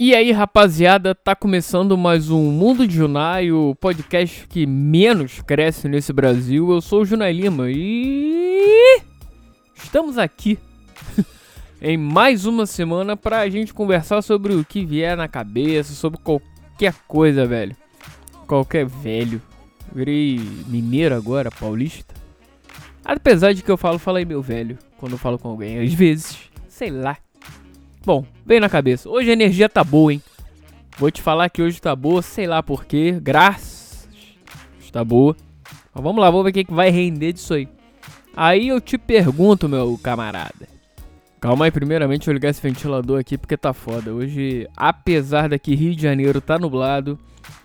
E aí, rapaziada, tá começando mais um Mundo de Junai, o podcast que menos cresce nesse Brasil. Eu sou o Junai Lima e estamos aqui em mais uma semana pra gente conversar sobre o que vier na cabeça, sobre qualquer coisa, velho. Qualquer velho. Virei mineiro agora, paulista. Apesar de que eu falo, falei meu velho, quando eu falo com alguém, às vezes, sei lá. Bom, veio na cabeça. Hoje a energia tá boa, hein? Vou te falar que hoje tá boa, sei lá porquê. Graças. Está boa. Mas vamos lá, vamos ver o que vai render disso aí. Aí eu te pergunto, meu camarada. Calma aí, primeiramente eu ligar esse ventilador aqui porque tá foda. Hoje, apesar daqui Rio de Janeiro tá nublado,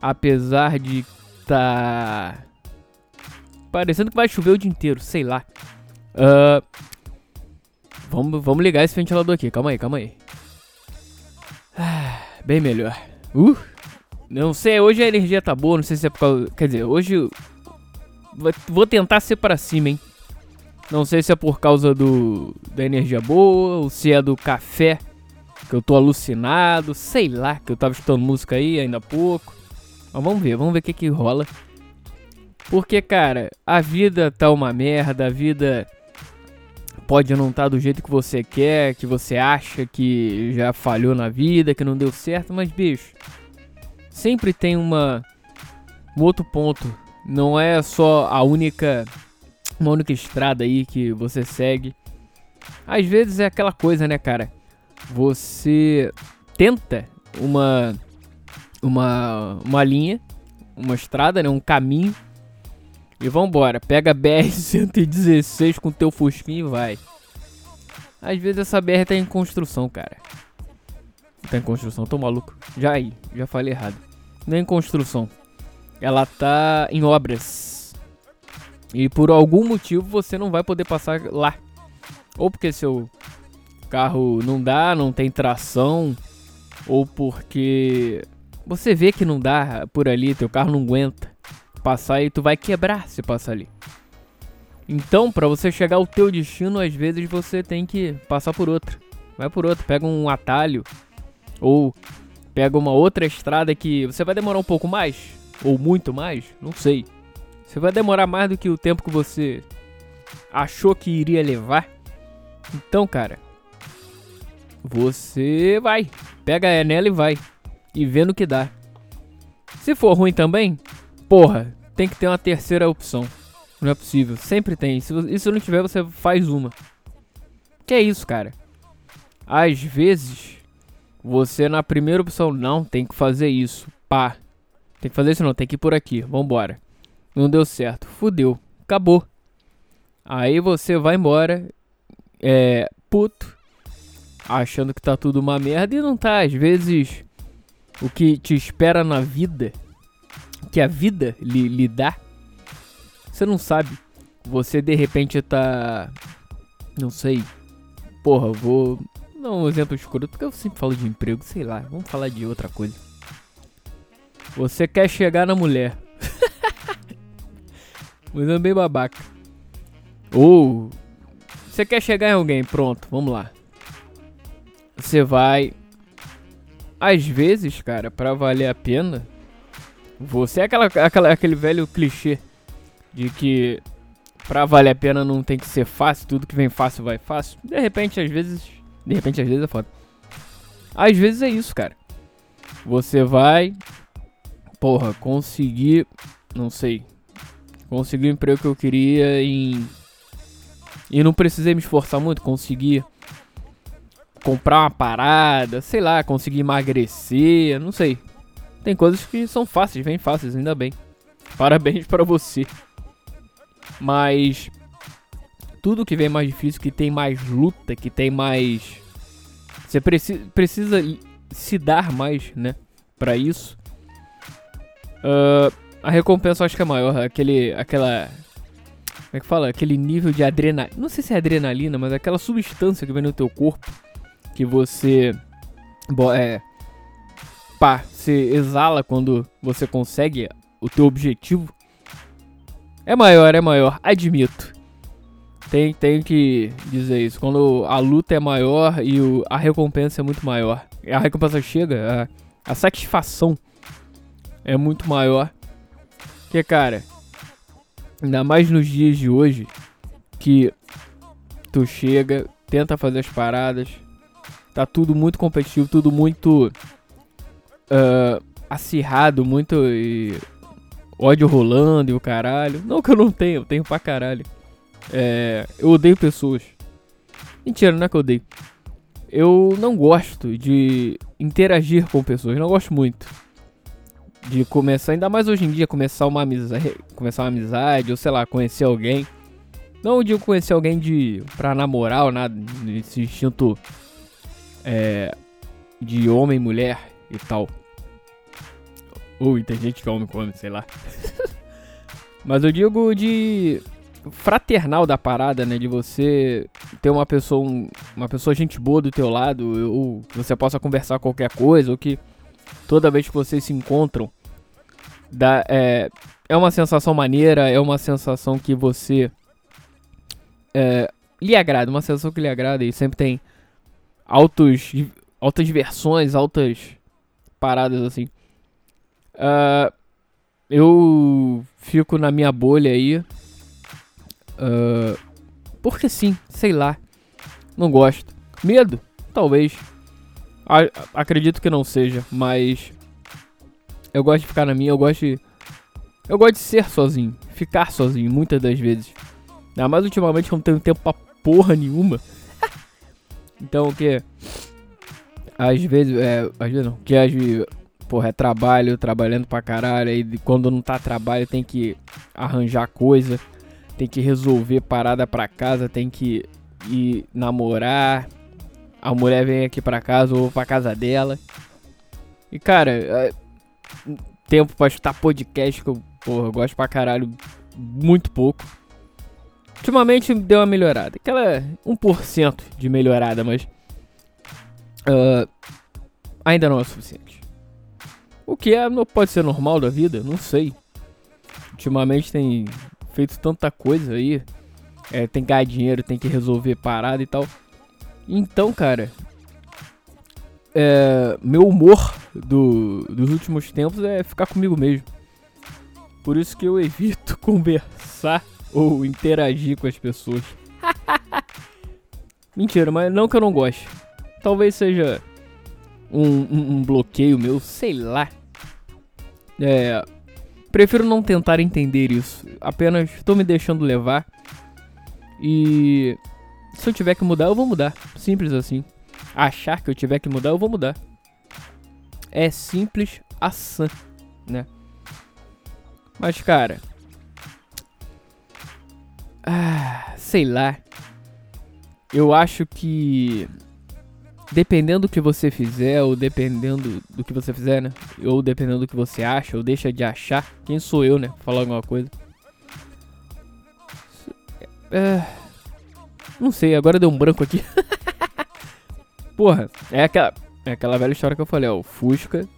apesar de tá parecendo que vai chover o dia inteiro, sei lá. Uh, vamos, vamos ligar esse ventilador aqui, calma aí, calma aí. Ah, bem melhor. Uh, não sei, hoje a energia tá boa, não sei se é por causa. Quer dizer, hoje. Vou tentar ser para cima, hein? Não sei se é por causa do da energia boa ou se é do café que eu tô alucinado, sei lá, que eu tava escutando música aí ainda há pouco. Mas vamos ver, vamos ver o que que rola. Porque, cara, a vida tá uma merda, a vida pode não estar tá do jeito que você quer, que você acha que já falhou na vida, que não deu certo, mas bicho, sempre tem uma um outro ponto. Não é só a única uma única estrada aí que você segue. Às vezes é aquela coisa, né, cara? Você tenta uma uma uma linha, uma estrada, né, um caminho e vambora, pega a BR-116 com teu fusquinho e vai. Às vezes essa BR tá em construção, cara. Tá em construção, tô maluco. Já aí, já falei errado. Não é em construção. Ela tá em obras. E por algum motivo você não vai poder passar lá. Ou porque seu carro não dá, não tem tração. Ou porque você vê que não dá por ali, teu carro não aguenta passar e tu vai quebrar se passar ali. Então, para você chegar ao teu destino, às vezes você tem que passar por outra. Vai por outra, pega um atalho ou pega uma outra estrada que você vai demorar um pouco mais ou muito mais, não sei. Você vai demorar mais do que o tempo que você achou que iria levar. Então, cara, você vai, pega a nela e vai e vê no que dá. Se for ruim também, porra, tem que ter uma terceira opção. Não é possível. Sempre tem. Se, e se não tiver, você faz uma. Que é isso, cara? Às vezes, você na primeira opção, não, tem que fazer isso. Pá. Tem que fazer isso não, tem que ir por aqui. Vambora. Não deu certo. Fudeu. Acabou. Aí você vai embora. É. Puto. Achando que tá tudo uma merda e não tá. Às vezes, o que te espera na vida que a vida lhe, lhe dá, você não sabe. Você de repente tá. Não sei. Porra, vou. Não, um exemplo escuro, porque eu sempre falo de emprego, sei lá. Vamos falar de outra coisa. Você quer chegar na mulher. Mas é bem babaca. Ou. Você quer chegar em alguém, pronto, vamos lá. Você vai. Às vezes, cara, para valer a pena, você é aquela, aquela, aquele velho clichê de que pra valer a pena não tem que ser fácil, tudo que vem fácil vai fácil. De repente, às vezes. De repente, às vezes é foda. Às vezes é isso, cara. Você vai. Porra, conseguir. Não sei. Conseguir o emprego que eu queria em. E não precisei me esforçar muito, conseguir comprar uma parada, sei lá, conseguir emagrecer, não sei. Tem coisas que são fáceis, bem fáceis, ainda bem. Parabéns para você. Mas tudo que vem mais difícil, que tem mais luta, que tem mais você preci precisa se dar mais, né, para isso. Uh, a recompensa eu acho que é maior, aquele aquela como é que fala? Aquele nível de adrenalina. Não sei se é adrenalina, mas aquela substância que vem no teu corpo que você é, pá, se exala quando você consegue o teu objetivo é maior, é maior, admito. Tem, tem que dizer isso. Quando a luta é maior e o, a recompensa é muito maior. A recompensa chega, a, a satisfação é muito maior. Que, cara, ainda mais nos dias de hoje, que tu chega, tenta fazer as paradas, tá tudo muito competitivo, tudo muito uh, acirrado, muito e, ódio rolando e o caralho. Não que eu não tenho, eu tenho pra caralho. É, eu odeio pessoas. Mentira, não é que eu odeio. Eu não gosto de interagir com pessoas, não gosto muito. De começar, ainda mais hoje em dia, começar uma amizade, começar uma amizade, ou sei lá, conhecer alguém. Não digo conhecer alguém de pra namorar ou nada, nesse instinto é, de homem, mulher e tal. Ui, tem gente que homem com homem, sei lá. Mas eu digo de fraternal da parada, né? De você ter uma pessoa, um, uma pessoa gente boa do teu lado, ou que você possa conversar qualquer coisa, ou que toda vez que vocês se encontram, dá, é, é uma sensação maneira, é uma sensação que você é, lhe agrada, uma sensação que lhe agrada e sempre tem altos, altas versões, altas paradas assim. Uh, eu fico na minha bolha aí. Uh, porque sim, sei lá. Não gosto. Medo? Talvez. A acredito que não seja, mas. Eu gosto de ficar na minha, eu gosto de. Eu gosto de ser sozinho. Ficar sozinho, muitas das vezes. Ainda mais ultimamente eu não tenho tempo pra porra nenhuma. então o que? Às vezes. É. Às vezes não. Que às vezes porra, é trabalho, trabalhando pra caralho. Aí quando não tá trabalho tem que arranjar coisa, tem que resolver parada pra casa, tem que ir namorar. A mulher vem aqui pra casa ou pra casa dela. E cara, é, tempo pra escutar podcast que eu, porra, eu gosto pra caralho muito pouco. Ultimamente deu uma melhorada. Aquela 1% de melhorada, mas. Uh, ainda não é o suficiente. O que é, pode ser normal da vida? Não sei. Ultimamente tem feito tanta coisa aí. É, tem que ganhar dinheiro, tem que resolver parada e tal. Então, cara. É, meu humor do, dos últimos tempos é ficar comigo mesmo. Por isso que eu evito conversar ou interagir com as pessoas. Mentira, mas não que eu não goste. Talvez seja um, um, um bloqueio meu, sei lá. É, prefiro não tentar entender isso. Apenas estou me deixando levar. E se eu tiver que mudar, eu vou mudar. Simples assim. Achar que eu tiver que mudar, eu vou mudar. É simples assim, né? Mas cara, ah, sei lá. Eu acho que dependendo do que você fizer, ou dependendo do que você fizer, né? Ou dependendo do que você acha, ou deixa de achar, quem sou eu, né? Falar alguma coisa. É... Não sei, agora deu um branco aqui. Porra, é aquela, é aquela velha história que eu falei, ó. O Fusca.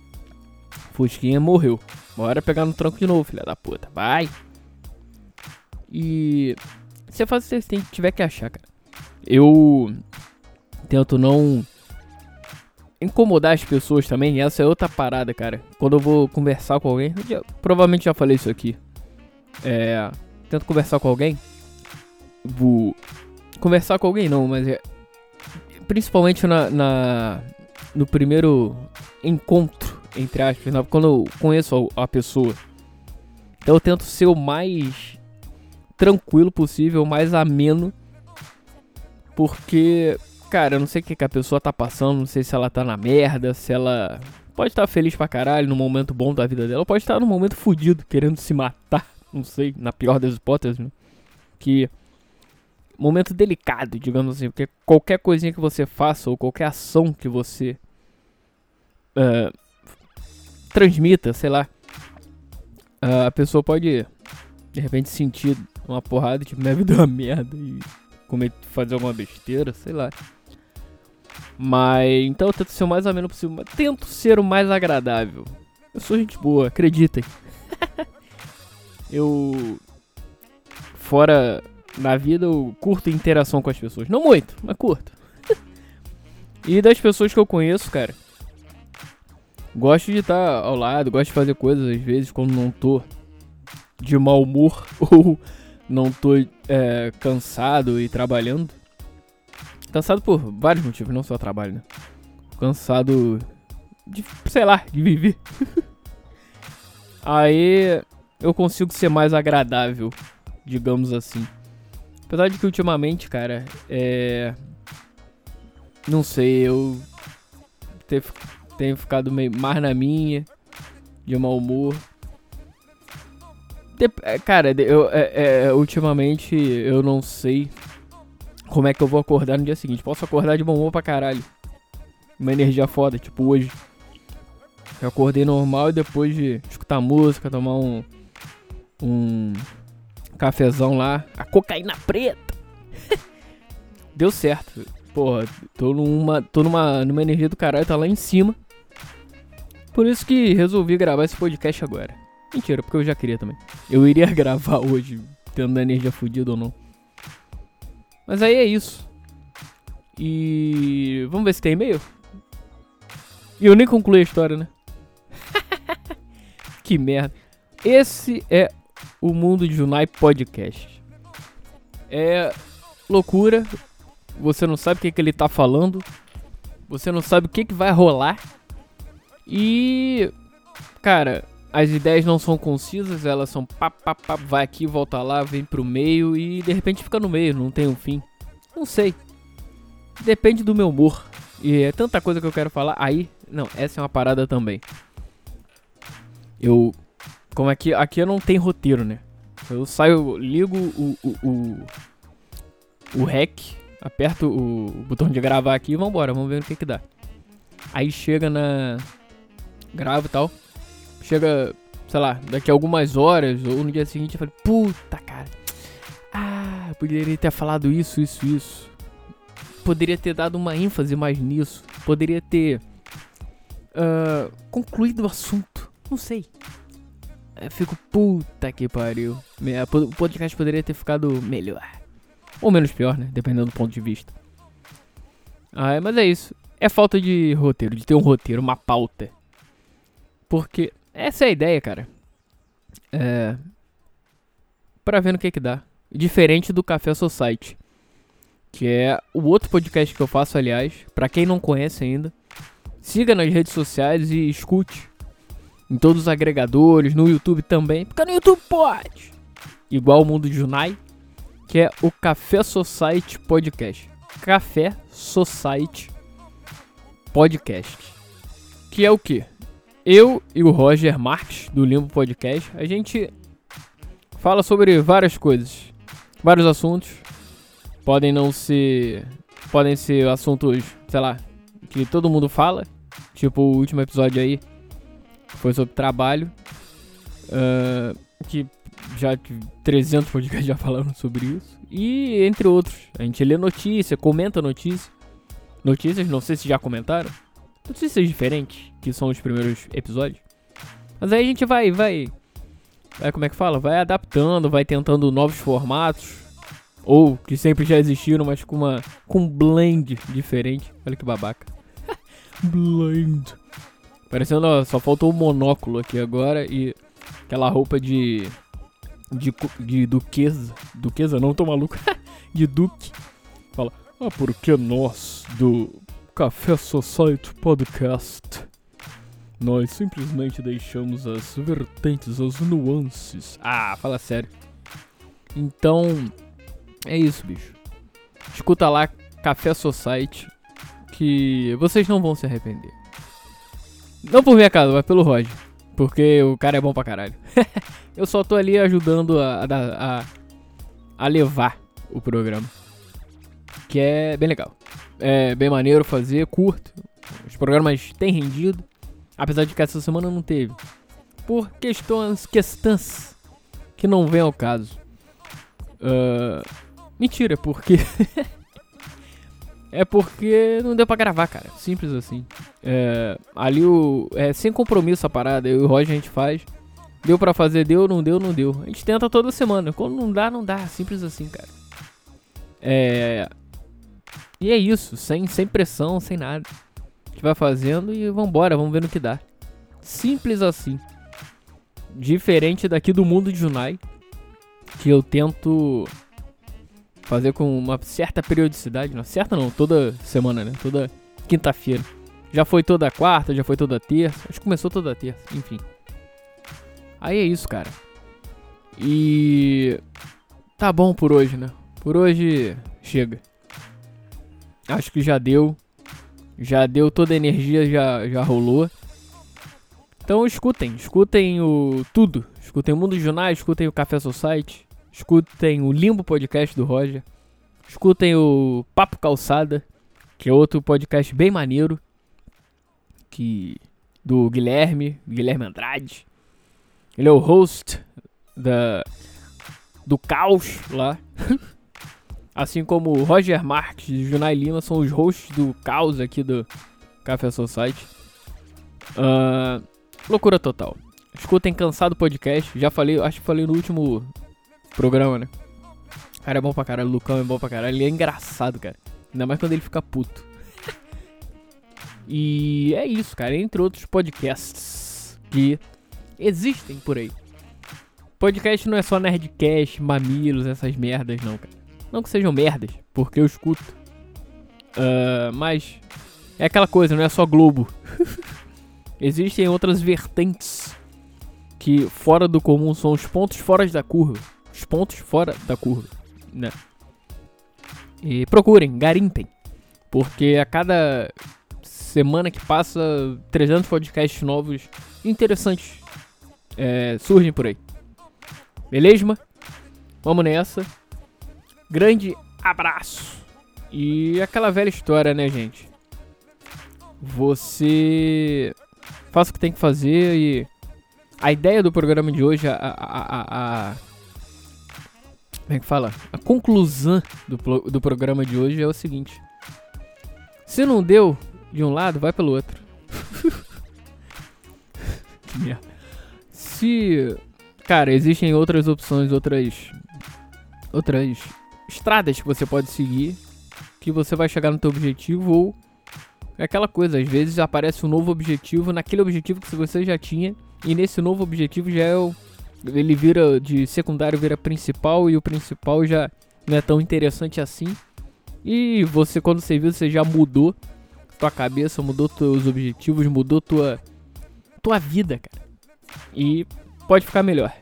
Fusquinha morreu. Bora pegar no tronco de novo, filha da puta. Vai! E. Se eu faço, você tiver que achar, cara. Eu tento não incomodar as pessoas também, essa é outra parada, cara. Quando eu vou conversar com alguém, já, provavelmente já falei isso aqui. É, tento conversar com alguém. Vou conversar com alguém não, mas é principalmente na, na no primeiro encontro entre aspas, quando eu conheço a, a pessoa. Então eu tento ser o mais tranquilo possível, o mais ameno, porque Cara, eu não sei o que, que a pessoa tá passando, não sei se ela tá na merda, se ela pode estar tá feliz pra caralho no momento bom da vida dela, pode estar tá no momento fudido, querendo se matar, não sei, na pior das hipóteses, né? Que momento delicado, digamos assim, porque qualquer coisinha que você faça ou qualquer ação que você uh, transmita, sei lá, uh, a pessoa pode de repente sentir uma porrada, tipo, minha vida é uma merda e comer, fazer alguma besteira, sei lá. Mas então eu tento ser o mais ameno possível. Tento ser o mais agradável. Eu sou gente boa, acreditem. eu. Fora Na vida eu curto interação com as pessoas. Não muito, mas curto. e das pessoas que eu conheço, cara. Gosto de estar ao lado, gosto de fazer coisas às vezes quando não tô de mau humor ou não tô é, cansado e trabalhando. Cansado por vários motivos, não só trabalho, né? Cansado de, sei lá, de viver. Aí eu consigo ser mais agradável, digamos assim. Apesar de que ultimamente, cara, é. Não sei, eu ter, tenho ficado meio mais na minha, de mau humor. De, é, cara, eu, é, é, ultimamente eu não sei como é que eu vou acordar no dia seguinte. Posso acordar de bom humor pra caralho. Uma energia foda, tipo hoje. Eu acordei normal e depois de escutar música, tomar um. Um cafezão lá. A cocaína preta. Deu certo. Porra, tô numa. tô numa, numa energia do caralho, tá lá em cima. Por isso que resolvi gravar esse podcast agora. Mentira, porque eu já queria também. Eu iria gravar hoje, tendo a energia fodida ou não. Mas aí é isso. E. Vamos ver se tem e-mail? E eu nem concluí a história, né? que merda. Esse é o Mundo de Junai Podcast. É loucura. Você não sabe o que, que ele tá falando. Você não sabe o que, que vai rolar. E. Cara, as ideias não são concisas, elas são pá, pá, pá, vai aqui, volta lá, vem pro meio e de repente fica no meio, não tem um fim. Não sei. Depende do meu humor. E é tanta coisa que eu quero falar. Aí, não, essa é uma parada também. Eu. Como aqui, aqui eu não tem roteiro, né? Eu saio, ligo o, o, o, o REC, aperto o botão de gravar aqui e vambora, vamos ver o que que dá. Aí chega na. Gravo e tal. Chega, sei lá, daqui a algumas horas ou no dia seguinte eu falei, puta cara. Ah, poderia ter falado isso, isso, isso. Poderia ter dado uma ênfase mais nisso. Poderia ter uh, concluído o assunto. Não sei. Eu fico, puta que pariu. O podcast poderia ter ficado melhor. Ou menos pior, né? Dependendo do ponto de vista. Ah, mas é isso. É falta de roteiro, de ter um roteiro, uma pauta. Porque essa é a ideia, cara. É. Pra ver no que que dá. Diferente do Café Society. Que é o outro podcast que eu faço, aliás. Pra quem não conhece ainda. Siga nas redes sociais e escute em todos os agregadores, no YouTube também, porque no YouTube pode. Igual o Mundo de Junai, que é o Café Society Podcast. Café Society Podcast. Que é o que? Eu e o Roger Marques, do Limbo Podcast, a gente fala sobre várias coisas, vários assuntos. Podem não ser. Podem ser assuntos, sei lá, que todo mundo fala. Tipo o último episódio aí, foi sobre trabalho. Uh, que já 300 podcasts já falaram sobre isso. E entre outros. A gente lê notícia, comenta notícia. Notícias, não sei se já comentaram. Notícias diferentes, que são os primeiros episódios. Mas aí a gente vai, vai. Vai, como é que fala? Vai adaptando, vai tentando novos formatos. Ou que sempre já existiram, mas com uma. com um blend diferente. Olha que babaca. blend. Parecendo, ó, só faltou o monóculo aqui agora e aquela roupa de. de, de duquesa. Duquesa não, tô maluco. de duque. Fala, ah, porque nós, do Café Society Podcast, nós simplesmente deixamos as vertentes, as nuances. Ah, fala sério. Então, é isso, bicho. Escuta lá Café Society, que vocês não vão se arrepender. Não por minha casa, mas pelo Roger. Porque o cara é bom pra caralho. eu só tô ali ajudando a, a, a, a, levar o programa. Que é bem legal. É bem maneiro fazer, curto. Os programas têm rendido. Apesar de que essa semana não teve. Por questões, questões que não vem ao caso. Uh, mentira, porque É porque não deu pra gravar, cara. Simples assim. É, ali o. É sem compromisso a parada. Eu e o Roger a gente faz. Deu pra fazer, deu, não deu, não deu. A gente tenta toda semana. Quando não dá, não dá. Simples assim, cara. É. E é isso, sem, sem pressão, sem nada. A gente vai fazendo e vambora, vamos ver no que dá. Simples assim. Diferente daqui do mundo de Junai, que eu tento fazer com uma certa periodicidade, não certa não, toda semana, né? Toda quinta-feira. Já foi toda quarta, já foi toda terça, acho que começou toda terça, enfim. Aí é isso, cara. E tá bom por hoje, né? Por hoje chega. Acho que já deu. Já deu toda a energia, já, já rolou. Então escutem, escutem o tudo. Escutem o Mundo Junai, escutem o Café Society, escutem o Limbo Podcast do Roger, escutem o Papo Calçada, que é outro podcast bem maneiro, que do Guilherme, Guilherme Andrade. Ele é o host da do Caos lá. assim como Roger Marques e Junai Lima são os hosts do Caos aqui do Café Society. Uh, loucura total. Escutem Cansado Podcast. Já falei, acho que falei no último programa, né? Cara, é bom pra caralho. O Lucão é bom pra caralho. Ele é engraçado, cara. Ainda mais quando ele fica puto. e é isso, cara. Entre outros podcasts que existem por aí. Podcast não é só Nerdcast, Mamilos, essas merdas, não, cara. Não que sejam merdas, porque eu escuto. Uh, mas é aquela coisa, não é só Globo. Existem outras vertentes que fora do comum são os pontos fora da curva. Os pontos fora da curva, né? E procurem, garimpem. Porque a cada semana que passa, 300 podcasts novos interessantes é, surgem por aí. Beleza? Vamos nessa. Grande abraço. E aquela velha história, né, gente? Você faça o que tem que fazer e a ideia do programa de hoje, a, a, a, a como é que fala? A conclusão do, do programa de hoje é o seguinte: se não deu de um lado, vai pelo outro. se Cara, existem outras opções, outras outras estradas que você pode seguir que você vai chegar no teu objetivo ou é aquela coisa, às vezes aparece um novo objetivo naquele objetivo que você já tinha e nesse novo objetivo já é o ele vira de secundário vira principal e o principal já não é tão interessante assim. E você quando você viu, você já mudou tua cabeça, mudou teus objetivos, mudou tua tua vida, cara. E pode ficar melhor.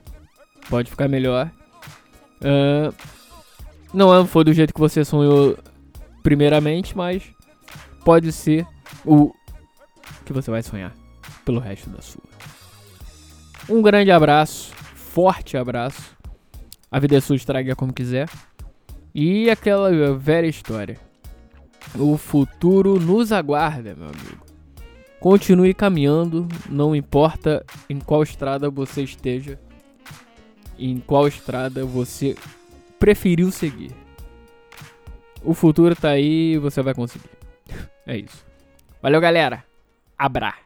Pode ficar melhor. Uh, não foi do jeito que você sonhou primeiramente, mas pode ser o que você vai sonhar pelo resto da sua. Um grande abraço, forte abraço. A vida é sua, estraga como quiser. E aquela velha história. O futuro nos aguarda, meu amigo. Continue caminhando, não importa em qual estrada você esteja, em qual estrada você preferiu seguir. O futuro tá aí, você vai conseguir. É isso. Valeu, galera. Abra.